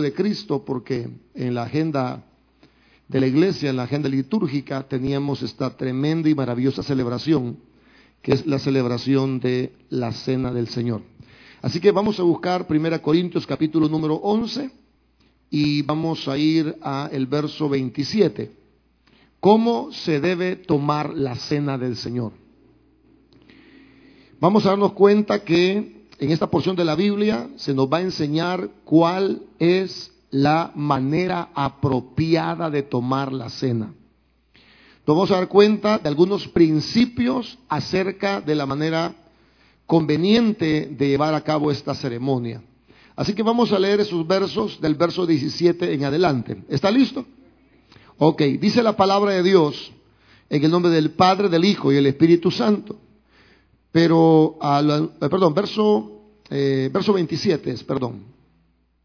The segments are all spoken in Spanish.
de Cristo porque en la agenda de la iglesia, en la agenda litúrgica, teníamos esta tremenda y maravillosa celebración, que es la celebración de la Cena del Señor. Así que vamos a buscar 1 Corintios capítulo número 11 y vamos a ir a el verso 27. ¿Cómo se debe tomar la cena del Señor? Vamos a darnos cuenta que en esta porción de la Biblia se nos va a enseñar cuál es la manera apropiada de tomar la cena. Nos vamos a dar cuenta de algunos principios acerca de la manera conveniente de llevar a cabo esta ceremonia. Así que vamos a leer esos versos del verso 17 en adelante. ¿Está listo? Ok, dice la palabra de Dios en el nombre del Padre, del Hijo y del Espíritu Santo. Pero, eh, perdón, verso, eh, verso 27 es, perdón.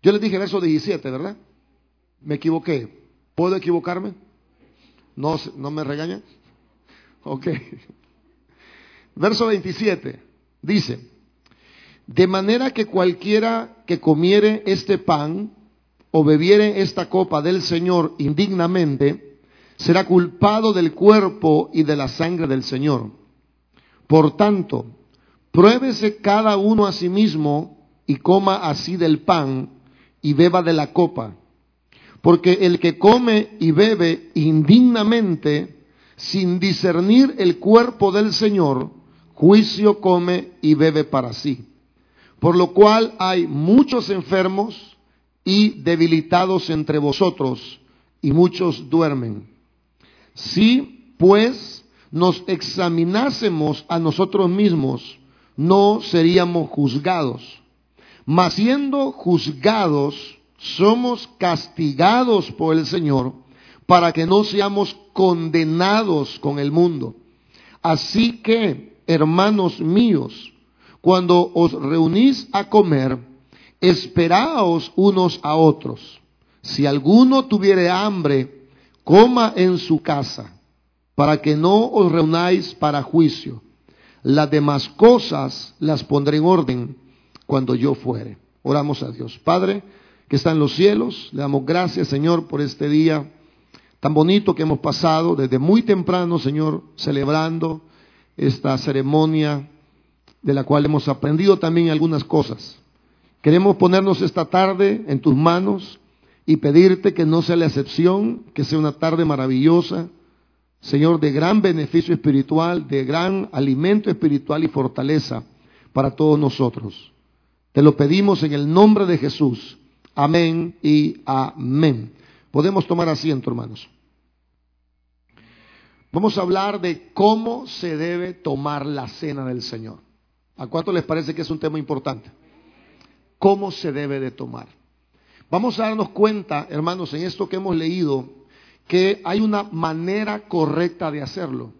Yo les dije verso 17, ¿verdad? Me equivoqué. ¿Puedo equivocarme? ¿No, no me regañan? Ok. Verso 27 dice, de manera que cualquiera que comiere este pan o bebiere esta copa del Señor indignamente, será culpado del cuerpo y de la sangre del Señor. Por tanto, pruébese cada uno a sí mismo y coma así del pan y beba de la copa. Porque el que come y bebe indignamente, sin discernir el cuerpo del Señor, juicio come y bebe para sí. Por lo cual hay muchos enfermos y debilitados entre vosotros, y muchos duermen. Si, pues, nos examinásemos a nosotros mismos, no seríamos juzgados mas siendo juzgados, somos castigados por el Señor para que no seamos condenados con el mundo. Así que, hermanos míos, cuando os reunís a comer, esperaos unos a otros. Si alguno tuviere hambre, coma en su casa, para que no os reunáis para juicio. Las demás cosas las pondré en orden cuando yo fuere. Oramos a Dios. Padre, que está en los cielos, le damos gracias, Señor, por este día tan bonito que hemos pasado desde muy temprano, Señor, celebrando esta ceremonia de la cual hemos aprendido también algunas cosas. Queremos ponernos esta tarde en tus manos y pedirte que no sea la excepción, que sea una tarde maravillosa, Señor, de gran beneficio espiritual, de gran alimento espiritual y fortaleza para todos nosotros. Te lo pedimos en el nombre de Jesús. Amén y amén. Podemos tomar asiento, hermanos. Vamos a hablar de cómo se debe tomar la cena del Señor. ¿A cuánto les parece que es un tema importante? ¿Cómo se debe de tomar? Vamos a darnos cuenta, hermanos, en esto que hemos leído, que hay una manera correcta de hacerlo,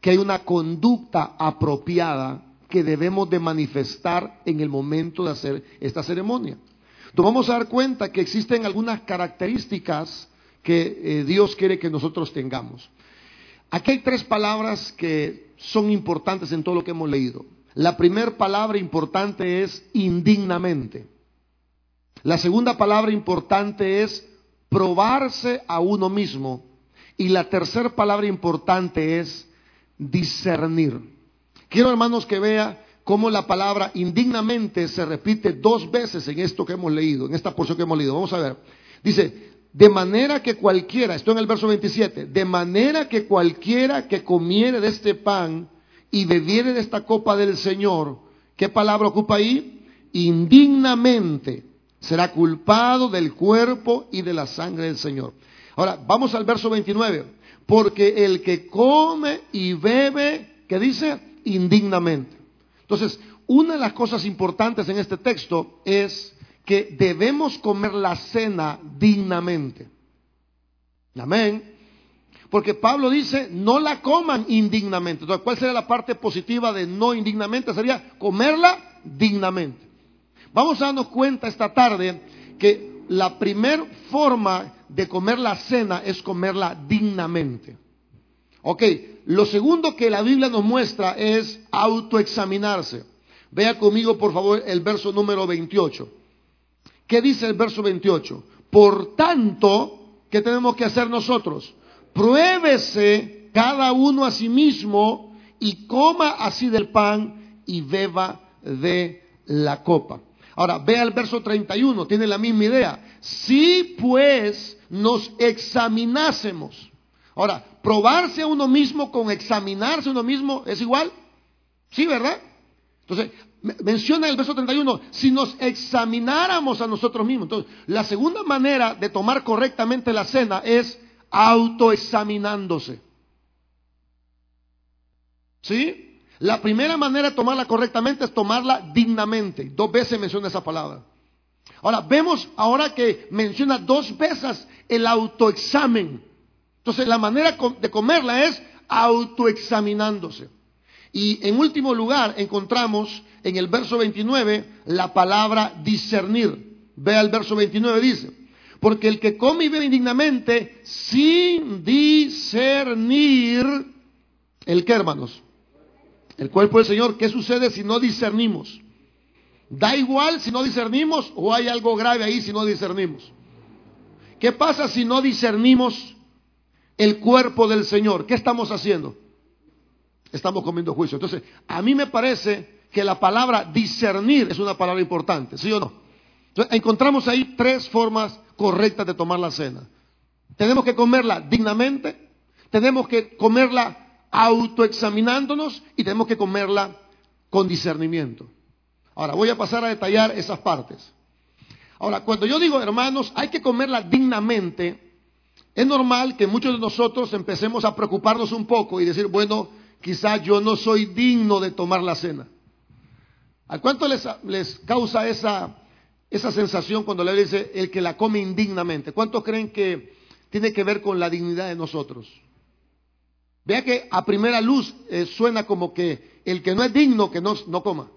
que hay una conducta apropiada que debemos de manifestar en el momento de hacer esta ceremonia. Nos vamos a dar cuenta que existen algunas características que eh, Dios quiere que nosotros tengamos. Aquí hay tres palabras que son importantes en todo lo que hemos leído. La primera palabra importante es indignamente. La segunda palabra importante es probarse a uno mismo. Y la tercera palabra importante es discernir. Quiero, hermanos, que vea cómo la palabra indignamente se repite dos veces en esto que hemos leído, en esta porción que hemos leído. Vamos a ver. Dice, de manera que cualquiera, esto en el verso 27, de manera que cualquiera que comiere de este pan y bebiere de esta copa del Señor, ¿qué palabra ocupa ahí? Indignamente será culpado del cuerpo y de la sangre del Señor. Ahora, vamos al verso 29. Porque el que come y bebe, ¿qué dice? indignamente. Entonces, una de las cosas importantes en este texto es que debemos comer la cena dignamente. Amén. Porque Pablo dice, no la coman indignamente. Entonces, ¿cuál sería la parte positiva de no indignamente? Sería comerla dignamente. Vamos a darnos cuenta esta tarde que la primer forma de comer la cena es comerla dignamente. Ok, lo segundo que la Biblia nos muestra es autoexaminarse. Vea conmigo, por favor, el verso número 28. ¿Qué dice el verso 28? Por tanto, ¿qué tenemos que hacer nosotros? Pruébese cada uno a sí mismo y coma así del pan y beba de la copa. Ahora, vea el verso 31, tiene la misma idea. Si pues nos examinásemos. Ahora, probarse a uno mismo con examinarse a uno mismo es igual. Sí, ¿verdad? Entonces, menciona el verso 31, si nos examináramos a nosotros mismos. Entonces, la segunda manera de tomar correctamente la cena es autoexaminándose. ¿Sí? La primera manera de tomarla correctamente es tomarla dignamente. Dos veces menciona esa palabra. Ahora, vemos ahora que menciona dos veces el autoexamen. Entonces, la manera de comerla es autoexaminándose. Y en último lugar, encontramos en el verso 29 la palabra discernir. Vea el verso 29, dice, porque el que come y bebe indignamente sin discernir, ¿el qué hermanos? El cuerpo del Señor, ¿qué sucede si no discernimos? Da igual si no discernimos o hay algo grave ahí si no discernimos. ¿Qué pasa si no discernimos el cuerpo del Señor? ¿Qué estamos haciendo? Estamos comiendo juicio. Entonces, a mí me parece que la palabra discernir es una palabra importante, ¿sí o no? Entonces, encontramos ahí tres formas correctas de tomar la cena. Tenemos que comerla dignamente, tenemos que comerla autoexaminándonos y tenemos que comerla con discernimiento. Ahora, voy a pasar a detallar esas partes. Ahora, cuando yo digo, hermanos, hay que comerla dignamente, es normal que muchos de nosotros empecemos a preocuparnos un poco y decir, bueno, quizás yo no soy digno de tomar la cena. ¿A cuánto les, les causa esa, esa sensación cuando le dice el que la come indignamente? ¿Cuántos creen que tiene que ver con la dignidad de nosotros? Vea que a primera luz eh, suena como que el que no es digno que no, no coma.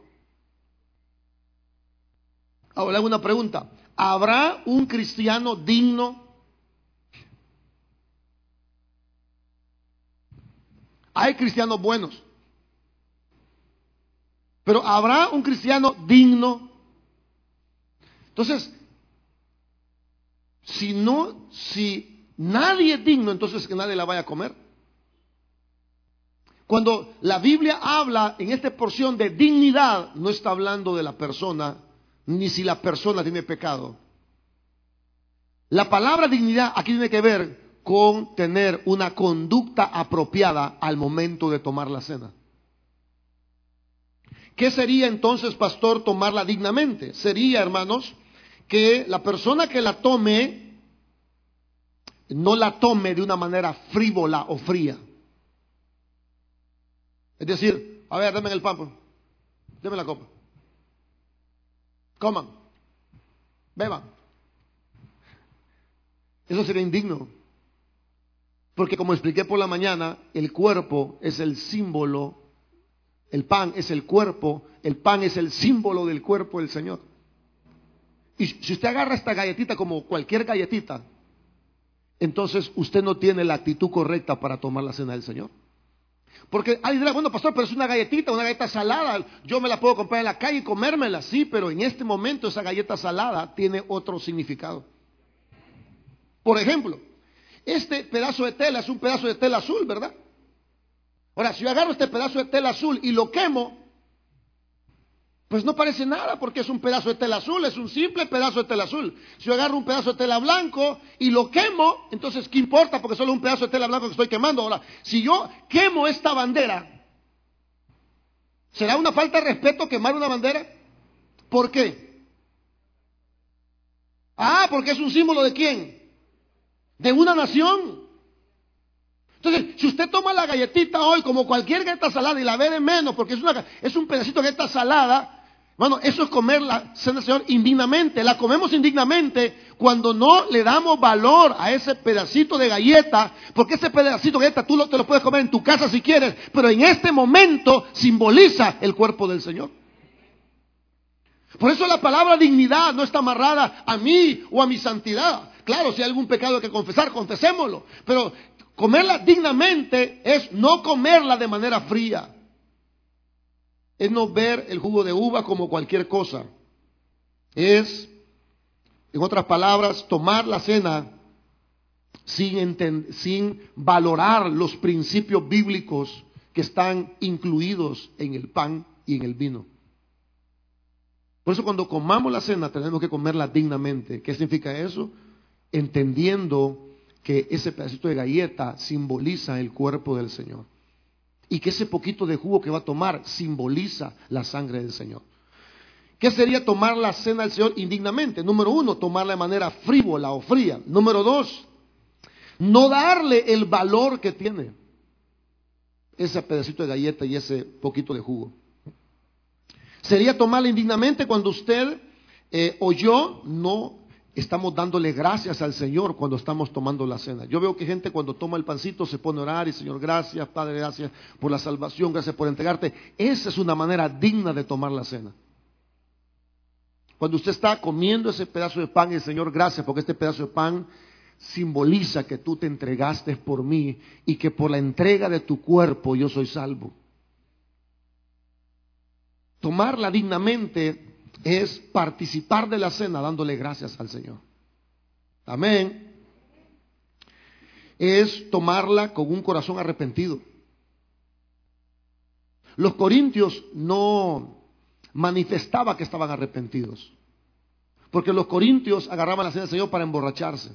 Ahora le hago una pregunta. ¿Habrá un cristiano digno? Hay cristianos buenos. Pero ¿habrá un cristiano digno? Entonces, si no, si nadie es digno, entonces que nadie la vaya a comer. Cuando la Biblia habla en esta porción de dignidad, no está hablando de la persona ni si la persona tiene pecado. La palabra dignidad aquí tiene que ver con tener una conducta apropiada al momento de tomar la cena. ¿Qué sería entonces, pastor, tomarla dignamente? Sería, hermanos, que la persona que la tome no la tome de una manera frívola o fría. Es decir, a ver, dame el pan, pues. dame la copa. Coman, beban. Eso sería indigno. Porque como expliqué por la mañana, el cuerpo es el símbolo, el pan es el cuerpo, el pan es el símbolo del cuerpo del Señor. Y si usted agarra esta galletita como cualquier galletita, entonces usted no tiene la actitud correcta para tomar la cena del Señor. Porque alguien dirá, bueno, pastor, pero es una galletita, una galleta salada. Yo me la puedo comprar en la calle y comérmela, sí, pero en este momento esa galleta salada tiene otro significado. Por ejemplo, este pedazo de tela es un pedazo de tela azul, ¿verdad? Ahora, si yo agarro este pedazo de tela azul y lo quemo, pues no parece nada porque es un pedazo de tela azul, es un simple pedazo de tela azul. Si yo agarro un pedazo de tela blanco y lo quemo, entonces ¿qué importa? Porque solo un pedazo de tela blanco que estoy quemando. Ahora, si yo quemo esta bandera, ¿será una falta de respeto quemar una bandera? ¿Por qué? Ah, porque es un símbolo de quién? De una nación. Entonces, si usted toma la galletita hoy como cualquier galleta salada y la ve de menos, porque es, una, es un pedacito de galleta salada, bueno, eso es comer la cena del Señor indignamente. La comemos indignamente cuando no le damos valor a ese pedacito de galleta, porque ese pedacito de galleta tú lo, te lo puedes comer en tu casa si quieres, pero en este momento simboliza el cuerpo del Señor. Por eso la palabra dignidad no está amarrada a mí o a mi santidad. Claro, si hay algún pecado que confesar, confesémoslo. Pero comerla dignamente es no comerla de manera fría es no ver el jugo de uva como cualquier cosa. Es En otras palabras, tomar la cena sin, sin valorar los principios bíblicos que están incluidos en el pan y en el vino. Por eso cuando comamos la cena tenemos que comerla dignamente. ¿Qué significa eso? Entendiendo que ese pedacito de galleta simboliza el cuerpo del Señor. Y que ese poquito de jugo que va a tomar simboliza la sangre del Señor. ¿Qué sería tomar la cena del Señor indignamente? Número uno, tomarla de manera frívola o fría. Número dos, no darle el valor que tiene ese pedacito de galleta y ese poquito de jugo. Sería tomarla indignamente cuando usted eh, o yo no estamos dándole gracias al Señor cuando estamos tomando la cena. Yo veo que gente cuando toma el pancito se pone a orar y Señor, gracias, Padre, gracias por la salvación, gracias por entregarte. Esa es una manera digna de tomar la cena. Cuando usted está comiendo ese pedazo de pan y Señor, gracias porque este pedazo de pan simboliza que tú te entregaste por mí y que por la entrega de tu cuerpo yo soy salvo. Tomarla dignamente es participar de la cena dándole gracias al Señor. Amén. Es tomarla con un corazón arrepentido. Los corintios no manifestaba que estaban arrepentidos. Porque los corintios agarraban la cena del Señor para emborracharse.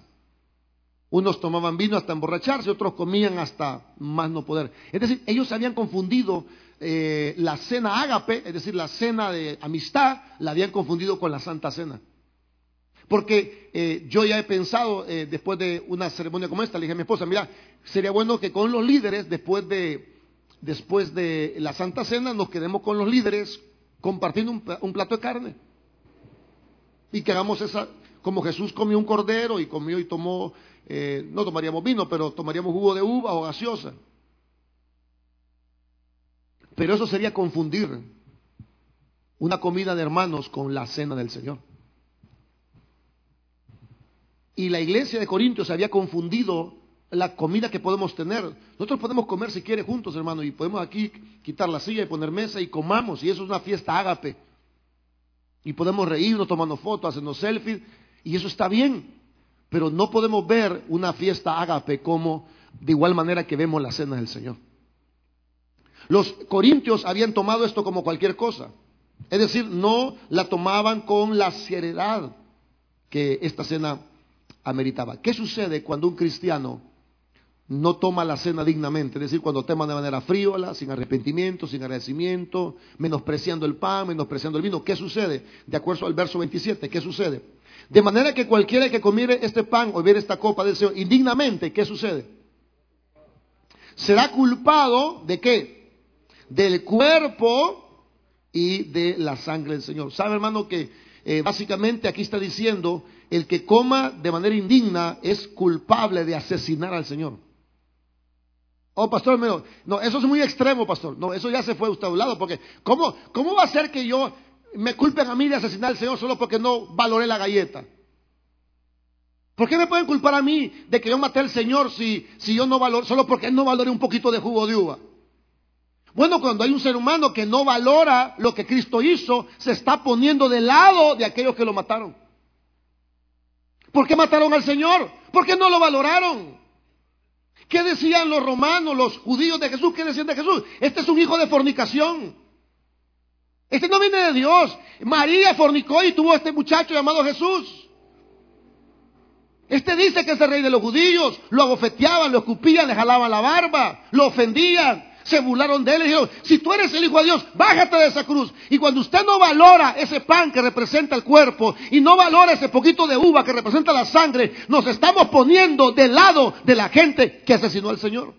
Unos tomaban vino hasta emborracharse, otros comían hasta más no poder. Es decir, ellos habían confundido eh, la cena ágape, es decir, la cena de amistad, la habían confundido con la Santa Cena. Porque eh, yo ya he pensado, eh, después de una ceremonia como esta, le dije a mi esposa, mira, sería bueno que con los líderes, después de, después de la Santa Cena, nos quedemos con los líderes compartiendo un, un plato de carne. Y que hagamos esa, como Jesús comió un cordero y comió y tomó no tomaríamos vino, pero tomaríamos jugo de uva o gaseosa. Pero eso sería confundir una comida de hermanos con la cena del Señor. Y la iglesia de Corintios había confundido la comida que podemos tener. Nosotros podemos comer si quiere juntos, hermano, y podemos aquí quitar la silla y poner mesa y comamos, y eso es una fiesta ágape. Y podemos reírnos tomando fotos, haciendo selfies, y eso está bien. Pero no podemos ver una fiesta ágape como de igual manera que vemos la cena del Señor. Los corintios habían tomado esto como cualquier cosa. Es decir, no la tomaban con la seriedad que esta cena ameritaba. ¿Qué sucede cuando un cristiano no toma la cena dignamente? Es decir, cuando toma de manera frívola, sin arrepentimiento, sin agradecimiento, menospreciando el pan, menospreciando el vino. ¿Qué sucede? De acuerdo al verso 27, ¿qué sucede? De manera que cualquiera que comiere este pan o bebiere esta copa del Señor indignamente, ¿qué sucede? Será culpado de qué? Del cuerpo y de la sangre del Señor. ¿Sabe, hermano, que eh, básicamente aquí está diciendo, el que coma de manera indigna es culpable de asesinar al Señor? Oh, pastor, no, eso es muy extremo, pastor. No, eso ya se fue usted a un lado, porque ¿cómo, cómo va a ser que yo me culpen a mí de asesinar al Señor solo porque no valoré la galleta. ¿Por qué me pueden culpar a mí de que yo maté al Señor si, si yo no valoro, solo porque no valoré un poquito de jugo de uva? Bueno, cuando hay un ser humano que no valora lo que Cristo hizo, se está poniendo de lado de aquellos que lo mataron. ¿Por qué mataron al Señor? ¿Por qué no lo valoraron? ¿Qué decían los romanos, los judíos de Jesús? ¿Qué decían de Jesús? Este es un hijo de fornicación. Este no viene de Dios. María fornicó y tuvo a este muchacho llamado Jesús. Este dice que es el rey de los judíos. Lo abofeteaban, lo escupían, le jalaban la barba, lo ofendían, se burlaron de él y dijeron, si tú eres el Hijo de Dios, bájate de esa cruz. Y cuando usted no valora ese pan que representa el cuerpo y no valora ese poquito de uva que representa la sangre, nos estamos poniendo del lado de la gente que asesinó al Señor.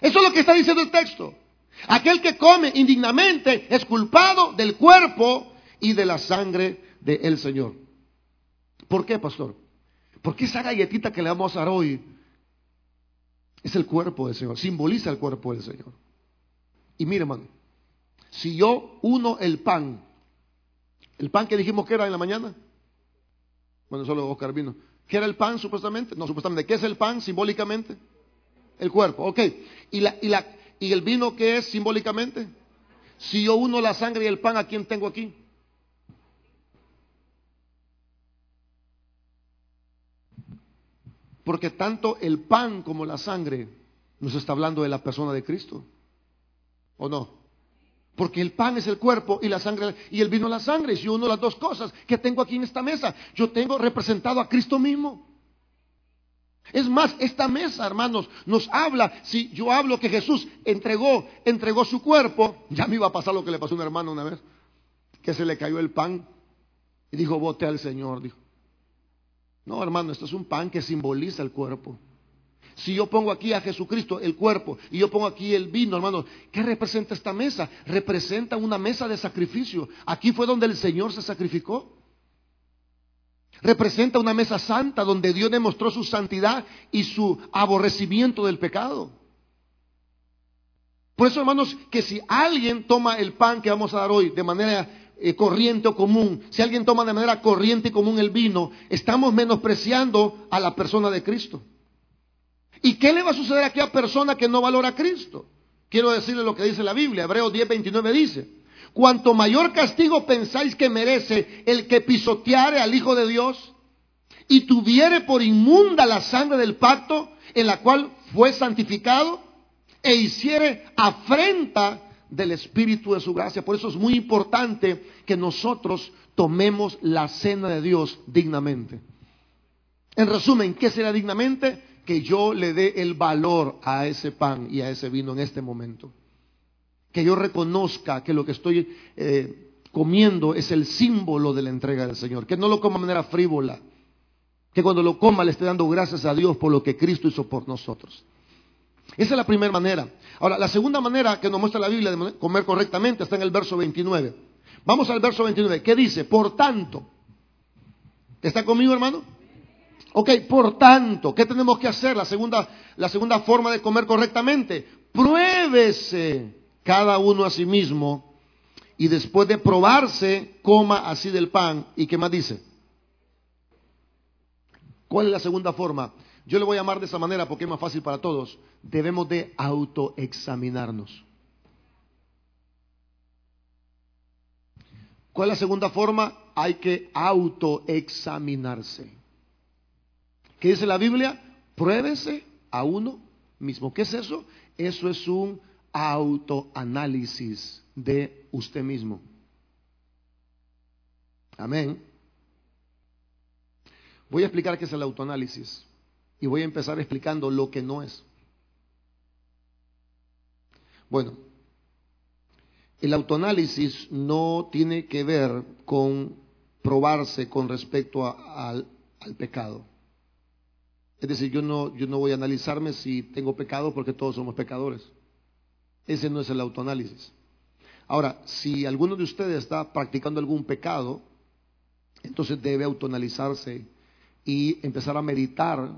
Eso es lo que está diciendo el texto. Aquel que come indignamente es culpado del cuerpo y de la sangre del Señor. ¿Por qué, pastor? Porque esa galletita que le vamos a dar hoy es el cuerpo del Señor, simboliza el cuerpo del Señor. Y mire, hermano, si yo uno el pan, el pan que dijimos que era en la mañana, bueno, solo Oscar vino, ¿qué era el pan supuestamente? No, supuestamente, ¿qué es el pan simbólicamente? El cuerpo, ok. Y la, y la, ¿Y el vino qué es simbólicamente? Si yo uno la sangre y el pan, ¿a quién tengo aquí? Porque tanto el pan como la sangre nos está hablando de la persona de Cristo. ¿O no? Porque el pan es el cuerpo y la sangre y el vino la sangre. Si uno de las dos cosas que tengo aquí en esta mesa, yo tengo representado a Cristo mismo. Es más, esta mesa, hermanos, nos habla, si yo hablo que Jesús entregó, entregó su cuerpo, ya me iba a pasar lo que le pasó a un hermano una vez, que se le cayó el pan y dijo, vote al Señor, dijo. No, hermano, esto es un pan que simboliza el cuerpo. Si yo pongo aquí a Jesucristo, el cuerpo, y yo pongo aquí el vino, hermano, ¿qué representa esta mesa? Representa una mesa de sacrificio. Aquí fue donde el Señor se sacrificó. Representa una mesa santa donde Dios demostró su santidad y su aborrecimiento del pecado. Por eso, hermanos, que si alguien toma el pan que vamos a dar hoy de manera eh, corriente o común, si alguien toma de manera corriente y común el vino, estamos menospreciando a la persona de Cristo. ¿Y qué le va a suceder a aquella persona que no valora a Cristo? Quiero decirle lo que dice la Biblia. Hebreos 10, 29 dice, cuanto mayor castigo pensáis que merece el que pisoteare al Hijo de Dios y tuviere por inmunda la sangre del pacto en la cual fue santificado e hiciere afrenta del Espíritu de su gracia. Por eso es muy importante que nosotros tomemos la cena de Dios dignamente. En resumen, ¿qué será dignamente? que yo le dé el valor a ese pan y a ese vino en este momento. Que yo reconozca que lo que estoy eh, comiendo es el símbolo de la entrega del Señor. Que no lo coma de manera frívola. Que cuando lo coma le esté dando gracias a Dios por lo que Cristo hizo por nosotros. Esa es la primera manera. Ahora, la segunda manera que nos muestra la Biblia de comer correctamente está en el verso 29. Vamos al verso 29. ¿Qué dice? Por tanto. ¿Está conmigo, hermano? Ok, por tanto, ¿qué tenemos que hacer? La segunda, la segunda forma de comer correctamente. Pruébese cada uno a sí mismo y después de probarse, coma así del pan. ¿Y qué más dice? ¿Cuál es la segunda forma? Yo le voy a llamar de esa manera porque es más fácil para todos. Debemos de autoexaminarnos. ¿Cuál es la segunda forma? Hay que autoexaminarse. ¿Qué dice la Biblia? Pruébese a uno mismo. ¿Qué es eso? Eso es un autoanálisis de usted mismo. Amén. Voy a explicar qué es el autoanálisis y voy a empezar explicando lo que no es. Bueno, el autoanálisis no tiene que ver con probarse con respecto al pecado. Es decir, yo no, yo no voy a analizarme si tengo pecado porque todos somos pecadores. Ese no es el autoanálisis. Ahora, si alguno de ustedes está practicando algún pecado, entonces debe autoanalizarse y empezar a meditar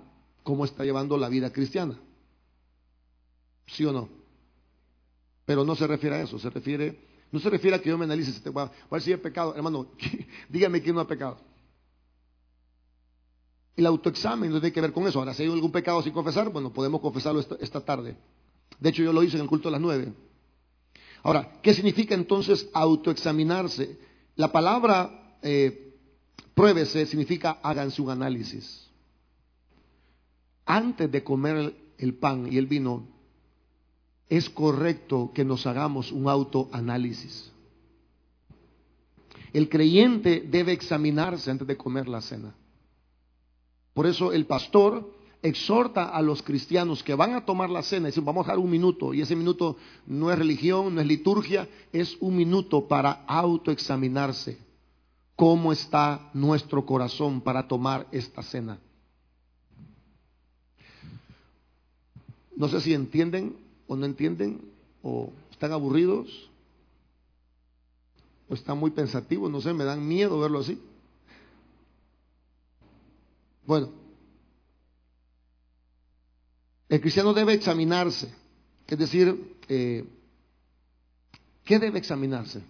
cómo está llevando la vida cristiana. ¿Sí o no? Pero no se refiere a eso, se refiere, no se refiere a que yo me analice si voy a ver pecado. Hermano, dígame quién no ha pecado. El autoexamen no tiene que ver con eso. Ahora, si hay algún pecado sin confesar, bueno, podemos confesarlo esta, tarde. De hecho, yo lo hice en el culto de las nueve. Ahora, ¿qué significa entonces autoexaminarse? La palabra eh, pruébese significa háganse un análisis. Antes de comer el pan y el vino, es correcto que nos hagamos un autoanálisis. El creyente debe examinarse antes de comer la cena. Por eso el pastor exhorta a los cristianos que van a tomar la cena dicen, vamos a dar un minuto, y ese minuto no es religión, no es liturgia, es un minuto para autoexaminarse cómo está nuestro corazón para tomar esta cena. No sé si entienden o no entienden, o están aburridos, o están muy pensativos, no sé, me dan miedo verlo así. Bueno, el cristiano debe examinarse, es decir, eh, ¿qué debe examinarse?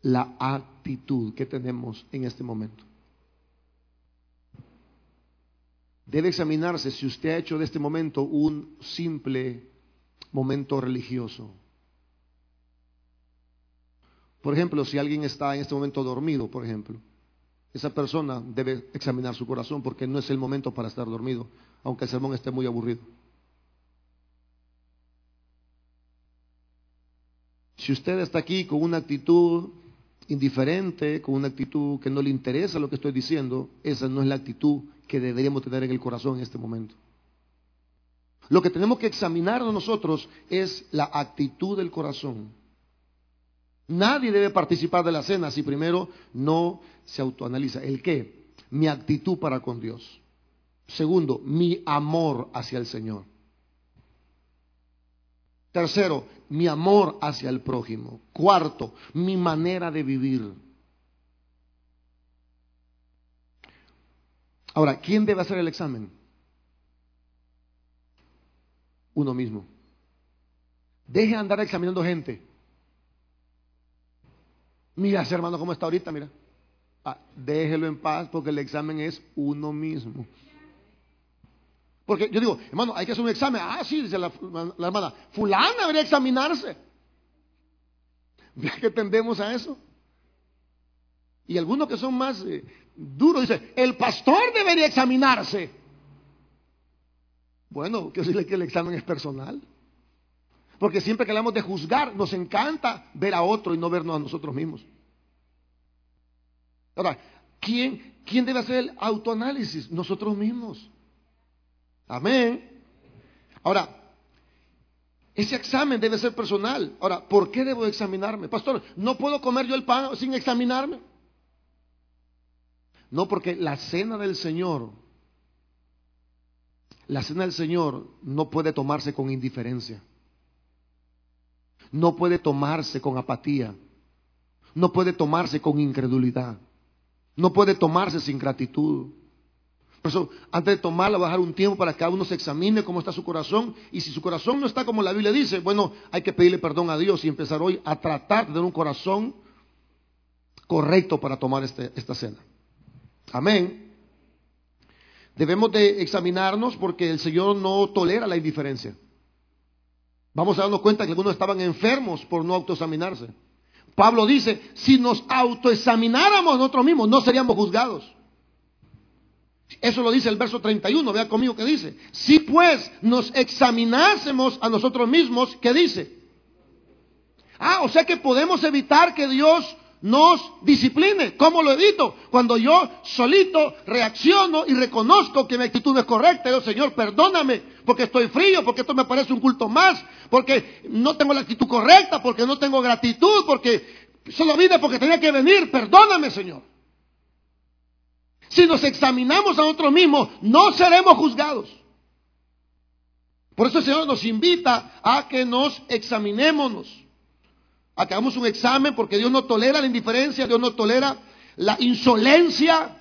La actitud que tenemos en este momento. Debe examinarse si usted ha hecho de este momento un simple momento religioso. Por ejemplo, si alguien está en este momento dormido, por ejemplo, esa persona debe examinar su corazón porque no es el momento para estar dormido, aunque el sermón esté muy aburrido. Si usted está aquí con una actitud indiferente, con una actitud que no le interesa lo que estoy diciendo, esa no es la actitud que deberíamos tener en el corazón en este momento. Lo que tenemos que examinar nosotros es la actitud del corazón. Nadie debe participar de la cena si primero no se autoanaliza. ¿El qué? Mi actitud para con Dios. Segundo, mi amor hacia el Señor. Tercero, mi amor hacia el prójimo. Cuarto, mi manera de vivir. Ahora, ¿quién debe hacer el examen? Uno mismo. Deje de andar examinando gente. Mira, hermano, cómo está ahorita, mira. Ah, déjelo en paz porque el examen es uno mismo. Porque yo digo, hermano, hay que hacer un examen. Ah, sí, dice la, hermana, fulana debería examinarse. ¿Vea que tendemos a eso? Y algunos que son más eh, duros dicen, el pastor debería examinarse. Bueno, quiero decirle que el examen es personal. Porque siempre que hablamos de juzgar, nos encanta ver a otro y no vernos a nosotros mismos. Ahora, ¿quién, quién debe hacer el autoanálisis? Nosotros mismos. Amén. Ahora, ese examen debe ser personal. Ahora, ¿por qué debo examinarme? Pastor, ¿no puedo comer yo el pan sin examinarme? No, porque la cena del Señor, la cena del Señor no puede tomarse con indiferencia. No puede tomarse con apatía. No puede tomarse con incredulidad. No puede tomarse sin gratitud. Por eso, antes de tomarla, va a dejar un tiempo para que cada uno se examine cómo está su corazón. Y si su corazón no está como la Biblia dice, bueno, hay que pedirle perdón a Dios y empezar hoy a tratar de tener un corazón correcto para tomar este, esta cena. Amén. Debemos de examinarnos porque el Señor no tolera la indiferencia. Vamos a darnos cuenta que algunos estaban enfermos por no autoexaminarse. Pablo dice, si nos autoexamináramos nosotros mismos, no seríamos juzgados. Eso lo dice el verso 31, vea conmigo que dice. Si pues nos examinásemos a nosotros mismos, ¿qué dice? Ah, o sea que podemos evitar que Dios nos discipline. ¿Cómo lo evito? Cuando yo solito reacciono y reconozco que mi actitud es correcta. Yo, Señor, perdóname porque estoy frío, porque esto me parece un culto más, porque no tengo la actitud correcta, porque no tengo gratitud, porque solo vine porque tenía que venir. Perdóname, Señor. Si nos examinamos a nosotros mismos, no seremos juzgados. Por eso el Señor nos invita a que nos examinémonos. A que hagamos un examen porque Dios no tolera la indiferencia, Dios no tolera la insolencia,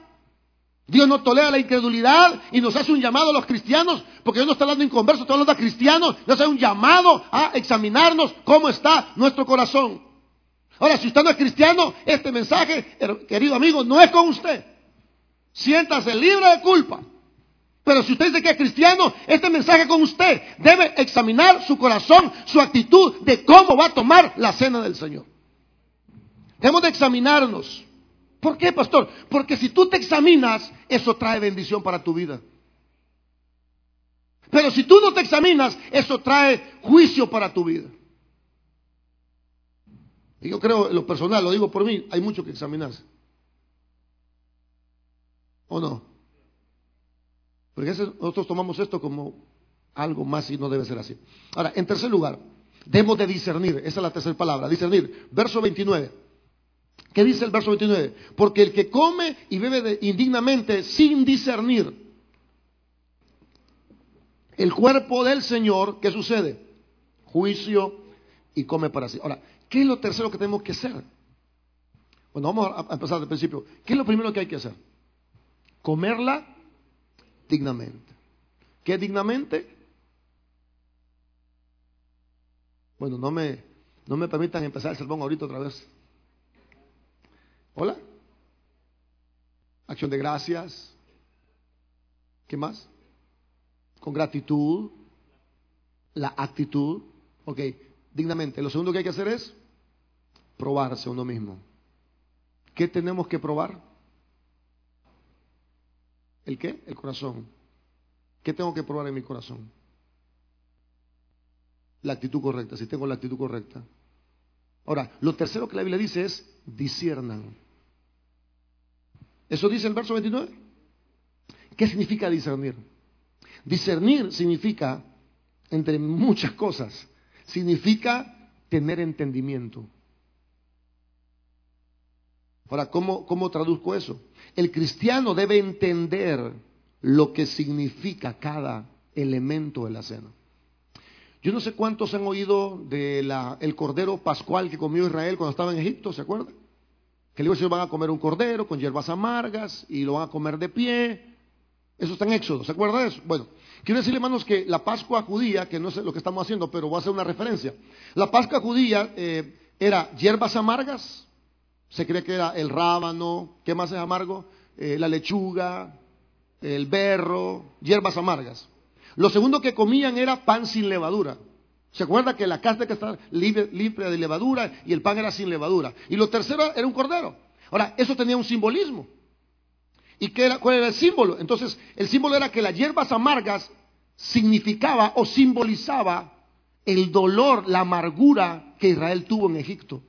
Dios no tolera la incredulidad y nos hace un llamado a los cristianos, porque Dios no está hablando inconverso, está hablando a cristianos, nos hace un llamado a examinarnos cómo está nuestro corazón. Ahora, si usted no es cristiano, este mensaje, querido amigo, no es con usted. Siéntase libre de culpa. Pero si usted dice que es cristiano, este mensaje con usted debe examinar su corazón, su actitud de cómo va a tomar la cena del Señor. Debemos de examinarnos. ¿Por qué, pastor? Porque si tú te examinas, eso trae bendición para tu vida. Pero si tú no te examinas, eso trae juicio para tu vida. Y yo creo, en lo personal, lo digo por mí, hay mucho que examinarse. ¿O no? Porque nosotros tomamos esto como algo más y no debe ser así. Ahora, en tercer lugar, debemos de discernir. Esa es la tercera palabra, discernir. Verso 29. ¿Qué dice el verso 29? Porque el que come y bebe indignamente sin discernir el cuerpo del Señor, ¿qué sucede? Juicio y come para sí. Ahora, ¿qué es lo tercero que tenemos que hacer? Bueno, vamos a empezar desde el principio. ¿Qué es lo primero que hay que hacer? Comerla dignamente. ¿Qué dignamente? Bueno, no me, no me permitan empezar el sermón ahorita otra vez. Hola. Acción de gracias. ¿Qué más? Con gratitud. La actitud. Ok, dignamente. Lo segundo que hay que hacer es probarse uno mismo. ¿Qué tenemos que probar? ¿El qué? El corazón. ¿Qué tengo que probar en mi corazón? La actitud correcta, si tengo la actitud correcta. Ahora, lo tercero que la Biblia dice es disiernan. ¿Eso dice el verso 29? ¿Qué significa discernir? Discernir significa, entre muchas cosas, significa tener entendimiento. Ahora, ¿cómo, ¿cómo traduzco eso? El cristiano debe entender lo que significa cada elemento de la cena. Yo no sé cuántos han oído del el cordero pascual que comió Israel cuando estaba en Egipto, ¿se acuerdan? Que le dijo, van a comer un cordero con hierbas amargas y lo van a comer de pie. Eso está en Éxodo, ¿se acuerda de eso? Bueno, quiero decirle, hermanos, que la Pascua judía, que no sé lo que estamos haciendo, pero voy a hacer una referencia. La Pascua judía eh, era hierbas amargas, se cree que era el rábano, ¿qué más es amargo? Eh, la lechuga, el berro, hierbas amargas. Lo segundo que comían era pan sin levadura. ¿Se acuerda que la carne que estaba libre, de levadura y el pan era sin levadura? Y lo tercero era un cordero. Ahora, eso tenía un simbolismo. ¿Y qué era, cuál era el símbolo? Entonces, el símbolo era que las hierbas amargas significaba o simbolizaba el dolor, la amargura que Israel tuvo en Egipto.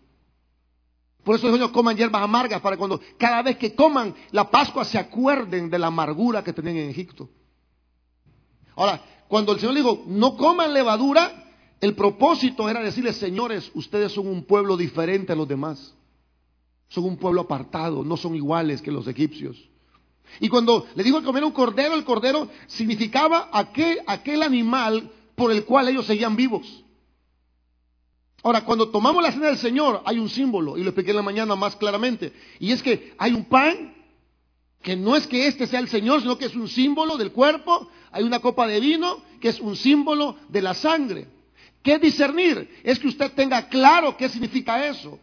Por eso ellos coman hierbas amargas para cuando cada vez que coman la Pascua se acuerden de la amargura que tenían en Egipto. Ahora, cuando el Señor dijo, no coman levadura, el propósito era decirles, señores, ustedes son un pueblo diferente a los demás. Son un pueblo apartado, no son iguales que los egipcios. Y cuando le dijo que comer un cordero, el cordero significaba aquel animal por el cual ellos seguían vivos. Ahora, cuando tomamos la cena del Señor, hay un símbolo, y lo expliqué en la mañana más claramente, y es que hay un pan que no es que este sea el Señor, sino que es un símbolo del cuerpo, hay una copa de vino que es un símbolo de la sangre. ¿Qué discernir? Es que usted tenga claro qué significa eso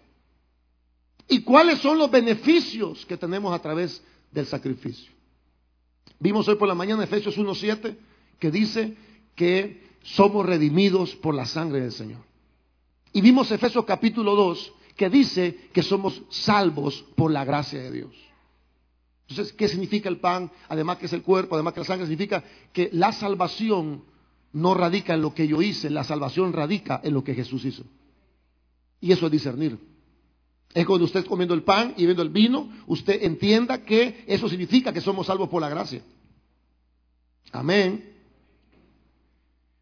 y cuáles son los beneficios que tenemos a través del sacrificio. Vimos hoy por la mañana Efesios 1.7 que dice que somos redimidos por la sangre del Señor. Y vimos Efesios capítulo 2 que dice que somos salvos por la gracia de Dios. Entonces, ¿qué significa el pan? Además que es el cuerpo, además que la sangre, significa que la salvación no radica en lo que yo hice, la salvación radica en lo que Jesús hizo. Y eso es discernir. Es cuando usted comiendo el pan y viendo el vino, usted entienda que eso significa que somos salvos por la gracia. Amén.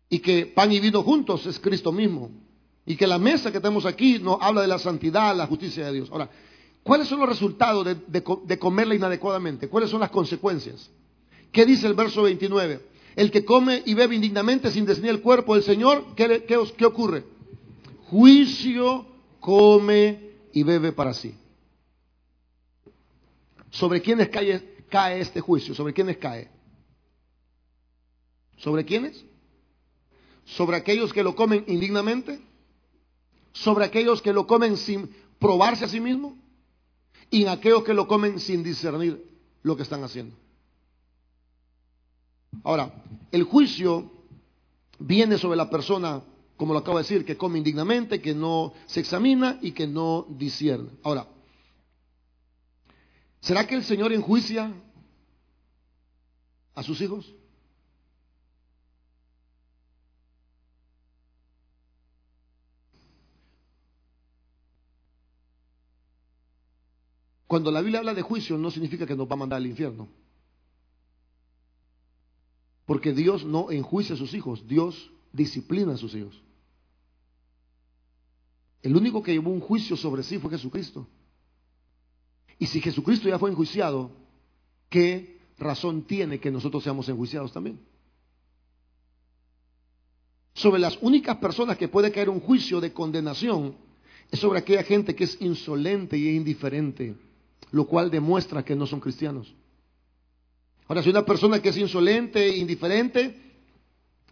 Y que pan y vino juntos es Cristo mismo. Y que la mesa que tenemos aquí nos habla de la santidad, la justicia de Dios. Ahora, ¿cuáles son los resultados de, de comerla inadecuadamente? ¿Cuáles son las consecuencias? ¿Qué dice el verso 29? El que come y bebe indignamente sin discernir el cuerpo del Señor, ¿qué, qué, qué ocurre? Juicio come y bebe para sí. ¿Sobre quiénes cae, cae este juicio? ¿Sobre quiénes cae? ¿Sobre quiénes? ¿Sobre aquellos que lo comen indignamente? Sobre aquellos que lo comen sin probarse a sí mismo y en aquellos que lo comen sin discernir lo que están haciendo. Ahora, el juicio viene sobre la persona, como lo acabo de decir, que come indignamente, que no se examina y que no discierne. Ahora, ¿será que el Señor enjuicia a sus hijos? Cuando la Biblia habla de juicio no significa que nos va a mandar al infierno. Porque Dios no enjuicia a sus hijos, Dios disciplina a sus hijos. El único que llevó un juicio sobre sí fue Jesucristo. Y si Jesucristo ya fue enjuiciado, ¿qué razón tiene que nosotros seamos enjuiciados también? Sobre las únicas personas que puede caer un juicio de condenación es sobre aquella gente que es insolente y indiferente lo cual demuestra que no son cristianos. Ahora, si una persona que es insolente, indiferente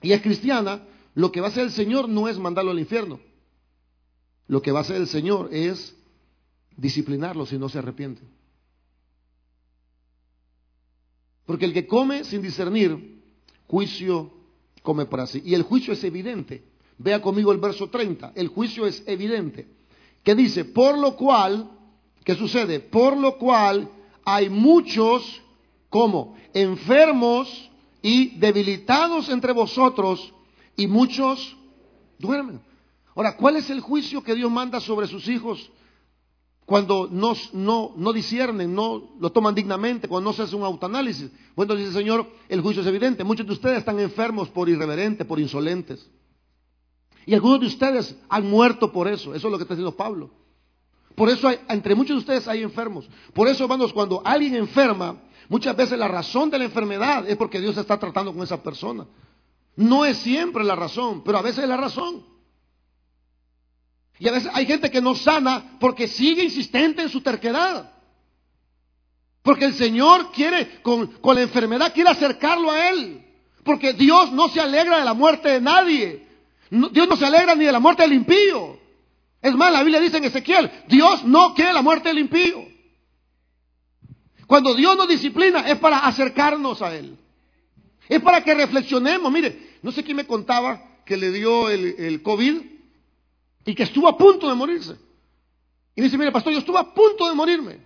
y es cristiana, lo que va a hacer el Señor no es mandarlo al infierno. Lo que va a hacer el Señor es disciplinarlo si no se arrepiente. Porque el que come sin discernir, juicio come para sí. Y el juicio es evidente. Vea conmigo el verso 30. El juicio es evidente. Que dice, por lo cual ¿Qué sucede? Por lo cual hay muchos ¿Cómo? Enfermos y debilitados entre vosotros y muchos duermen. Ahora, ¿cuál es el juicio que Dios manda sobre sus hijos cuando no, no, no no lo toman dignamente, cuando no se hace un autoanálisis? Bueno, dice el Señor, el juicio es evidente. Muchos de ustedes están enfermos por irreverentes, por insolentes. Y algunos de ustedes han muerto por eso. Eso es lo que está diciendo Pablo. Por eso hay, entre muchos de ustedes hay enfermos. Por eso, hermanos, cuando alguien enferma, muchas veces la razón de la enfermedad es porque Dios está tratando con esa persona. No es siempre la razón, pero a veces es la razón. Y a veces hay gente que no sana porque sigue insistente en su terquedad. Porque el Señor quiere, con, con la enfermedad, quiere acercarlo a Él. Porque Dios no se alegra de la muerte de nadie. Dios no se alegra ni de la muerte del impío. Es más, la Biblia dice en Ezequiel, Dios no quiere la muerte del impío. Cuando Dios nos disciplina es para acercarnos a Él. Es para que reflexionemos. Mire, no sé quién me contaba que le dio el, COVID y que estuvo a punto de morirse. Y dice, mire, pastor, yo estuve a punto de morirme.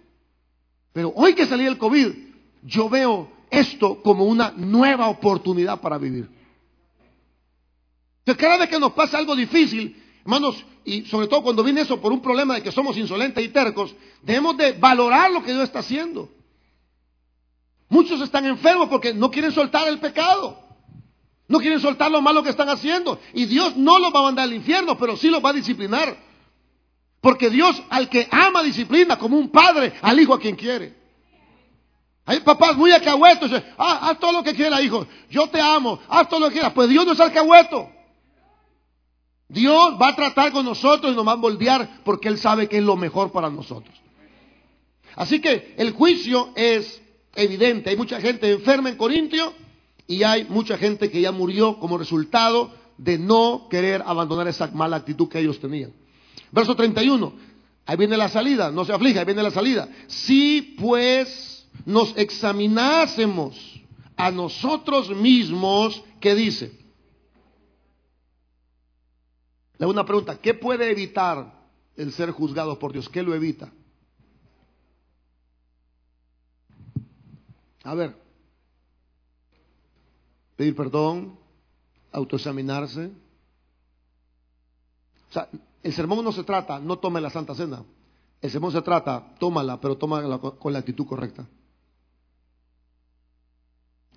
Pero hoy que salí del COVID, yo veo esto como una nueva oportunidad para vivir cada vez que nos pasa algo difícil, hermanos, y sobre todo cuando viene eso por un problema de que somos insolentes y tercos, debemos de valorar lo que Dios está haciendo. Muchos están enfermos porque no quieren soltar el pecado. No quieren soltar lo malo que están haciendo. Y Dios no los va a mandar al infierno, pero sí los va a disciplinar. Porque Dios al que ama disciplina como un padre al hijo a quien quiere. Hay papás muy acahuetos. Ah, haz todo lo que quiera, hijo. Yo te amo. Haz todo lo que quieras. Pues Dios no es alcahueto. Dios va a tratar con nosotros y nos va a moldear porque Él sabe que es lo mejor para nosotros. Así que el juicio es evidente. Hay mucha gente enferma en Corintio y hay mucha gente que ya murió como resultado de no querer abandonar esa mala actitud que ellos tenían. Verso 31. Ahí viene la salida, no se aflija, ahí viene la salida. Si pues nos examinásemos a nosotros mismos, ¿qué dice? Le hago una pregunta, ¿qué puede evitar el ser juzgado por Dios? ¿Qué lo evita? A ver, pedir perdón, autoexaminarse. O sea, el sermón no se trata, no tome la Santa Cena. El sermón se trata, tómala, pero tómala con la actitud correcta.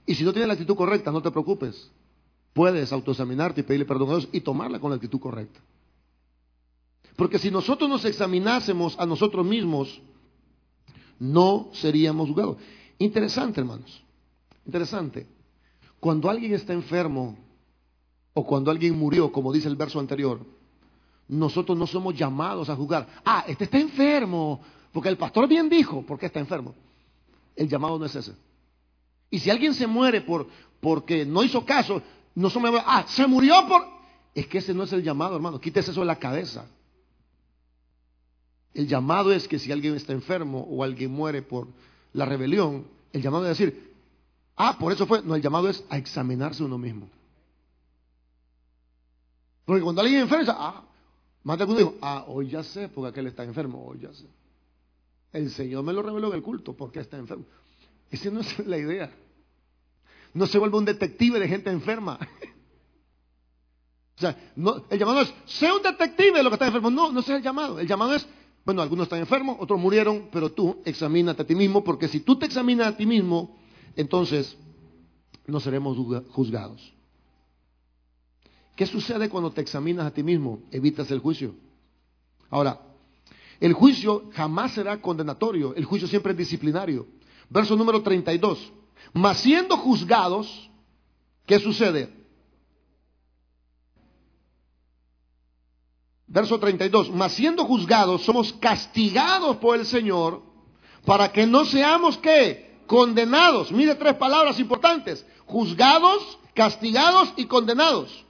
Y si no tienes la actitud correcta, no te preocupes puedes autoexaminarte y pedirle perdón a Dios y tomarla con la actitud correcta. Porque si nosotros nos examinásemos a nosotros mismos, no seríamos juzgados. Interesante, hermanos. Interesante. Cuando alguien está enfermo o cuando alguien murió, como dice el verso anterior, nosotros no somos llamados a juzgar. Ah, este está enfermo, porque el pastor bien dijo, porque está enfermo. El llamado no es ese. Y si alguien se muere por, porque no hizo caso, no me ah, se murió por... Es que ese no es el llamado, hermano. Quítese eso de la cabeza. El llamado es que si alguien está enfermo o alguien muere por la rebelión, el llamado es decir, ah, por eso fue. No, el llamado es a examinarse uno mismo. Porque cuando alguien enferma, ah, más de alguno dijo, ah, hoy ya sé porque aquel está enfermo, hoy ya sé. El Señor me lo reveló en el culto porque está enfermo. Esa no es la idea. No se vuelve un detective de gente enferma. O sea, el llamado es, sea un detective de lo que está enfermo. No, no es el llamado. El llamado es, bueno, algunos están enfermos, otros murieron, pero tú examínate a ti mismo, porque si tú te examinas a ti mismo, entonces no seremos juzgados. ¿Qué sucede cuando te examinas a ti mismo? Evitas el juicio. Ahora, el juicio jamás será condenatorio, el juicio siempre es disciplinario. Verso número 32. Mas siendo juzgados, ¿qué sucede? Verso 32, mas siendo juzgados somos castigados por el Señor para que no seamos que condenados. Mire tres palabras importantes, juzgados, castigados y condenados.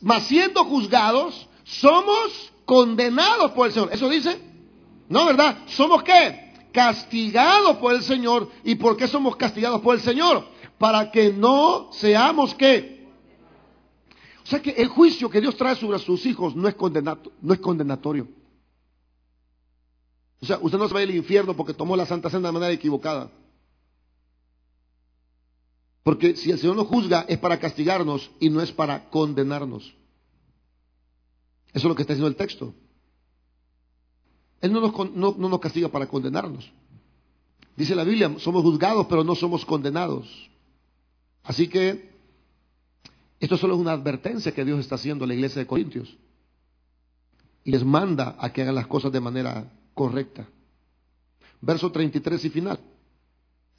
Mas siendo juzgados somos condenados por el Señor. ¿Eso dice? No, ¿verdad? ¿Somos qué? Castigados por el Señor. ¿Y por qué somos castigados por el Señor? Para que no seamos que. O sea que el juicio que Dios trae sobre sus hijos no es, no es condenatorio. O sea, usted no se va al infierno porque tomó la Santa Cena de manera equivocada. Porque si el Señor nos juzga es para castigarnos y no es para condenarnos. Eso es lo que está diciendo el texto. Él no nos, no, nos castiga para condenarnos. Dice la Biblia, somos juzgados pero no somos condenados. Así que esto solo es una advertencia que Dios está haciendo a la iglesia de Corintios. Y les manda a que hagan las cosas de manera correcta. Verso 33 y final.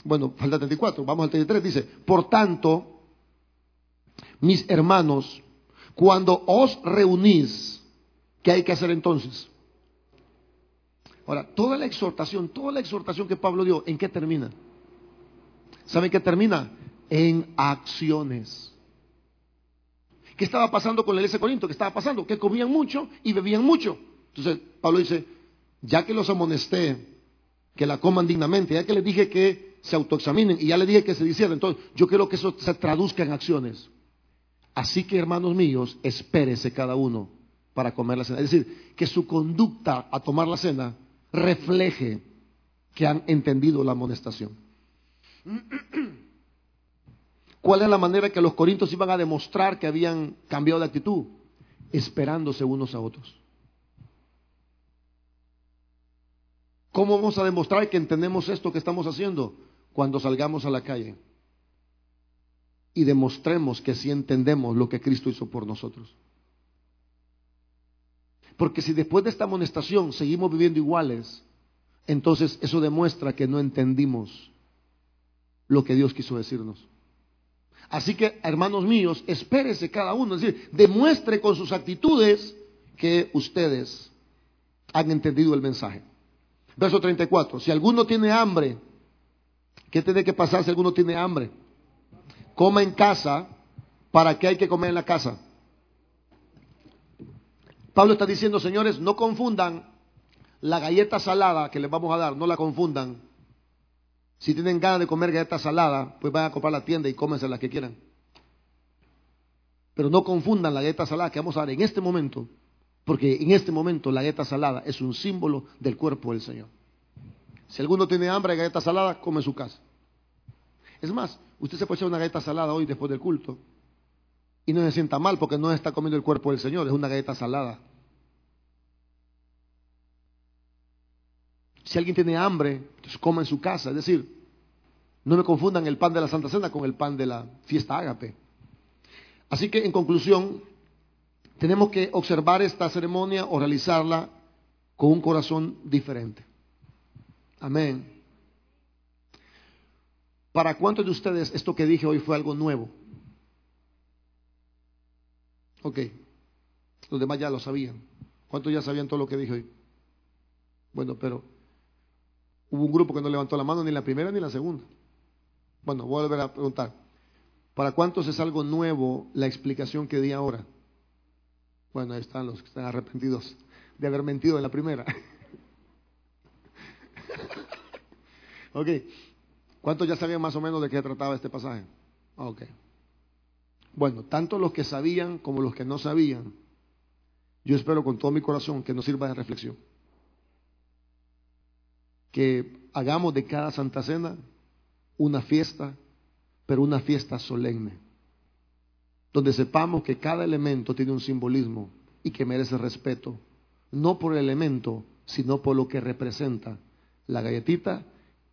Bueno, falta 34, vamos al 33. Dice, por tanto, mis hermanos, cuando os reunís, ¿qué hay que hacer entonces? Ahora, toda la exhortación, toda la exhortación que Pablo dio, ¿en qué termina? ¿Saben qué termina? En acciones. ¿Qué estaba pasando con la iglesia de Corinto? ¿Qué estaba pasando? Que comían mucho y bebían mucho. Entonces, Pablo dice, ya que los amonesté, que la coman dignamente, ya que les dije que se autoexaminen y ya les dije que se hicieran, entonces yo quiero que eso se traduzca en acciones. Así que, hermanos míos, espérese cada uno para comer la cena. Es decir, que su conducta a tomar la cena refleje que han entendido la amonestación. ¿Cuál es la manera que los corintios iban a demostrar que habían cambiado de actitud? Esperándose unos a otros. ¿Cómo vamos a demostrar que entendemos esto que estamos haciendo? Cuando salgamos a la calle y demostremos que sí entendemos lo que Cristo hizo por nosotros. Porque si después de esta amonestación seguimos viviendo iguales, entonces eso demuestra que no entendimos lo que Dios quiso decirnos. Así que, hermanos míos, espérese cada uno, es decir, demuestre con sus actitudes que ustedes han entendido el mensaje. Verso 34, si alguno tiene hambre, ¿qué tiene que pasar si alguno tiene hambre? Coma en casa, ¿para qué hay que comer en la casa? Pablo está diciendo, señores, no confundan la galleta salada que les vamos a dar, no la confundan. Si tienen ganas de comer galleta salada, pues vayan a comprar la tienda y cómense las que quieran. Pero no confundan la galleta salada que vamos a dar en este momento, porque en este momento la galleta salada es un símbolo del cuerpo del Señor. Si alguno tiene hambre de galleta salada, come en su casa. Es más, usted se puede echar una galleta salada hoy después del culto y no se sienta mal porque no está comiendo el cuerpo del Señor, es una galleta salada. Si alguien tiene hambre, coma en su casa. Es decir, no me confundan el pan de la Santa Cena con el pan de la fiesta ágape. Así que, en conclusión, tenemos que observar esta ceremonia o realizarla con un corazón diferente. Amén. ¿Para cuántos de ustedes esto que dije hoy fue algo nuevo? Ok. Los demás ya lo sabían. ¿Cuántos ya sabían todo lo que dije hoy? Bueno, pero hubo un grupo que no levantó la mano ni la primera ni la segunda. Bueno, voy a volver a preguntar. ¿Para cuántos es algo nuevo la explicación que di ahora? Bueno, ahí están los que están arrepentidos de haber mentido en la primera. ok. ¿Cuántos ya sabían más o menos de qué trataba este pasaje? Ok. Bueno, tanto los que sabían como los que no sabían, yo espero con todo mi corazón que nos sirva de reflexión. Que hagamos de cada Santa Cena una fiesta, pero una fiesta solemne, donde sepamos que cada elemento tiene un simbolismo y que merece respeto, no por el elemento, sino por lo que representa la galletita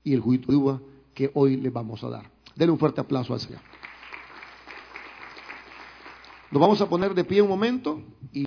y el juguito de uva que hoy le vamos a dar. Denle un fuerte aplauso al Señor. Nos vamos a poner de pie un momento y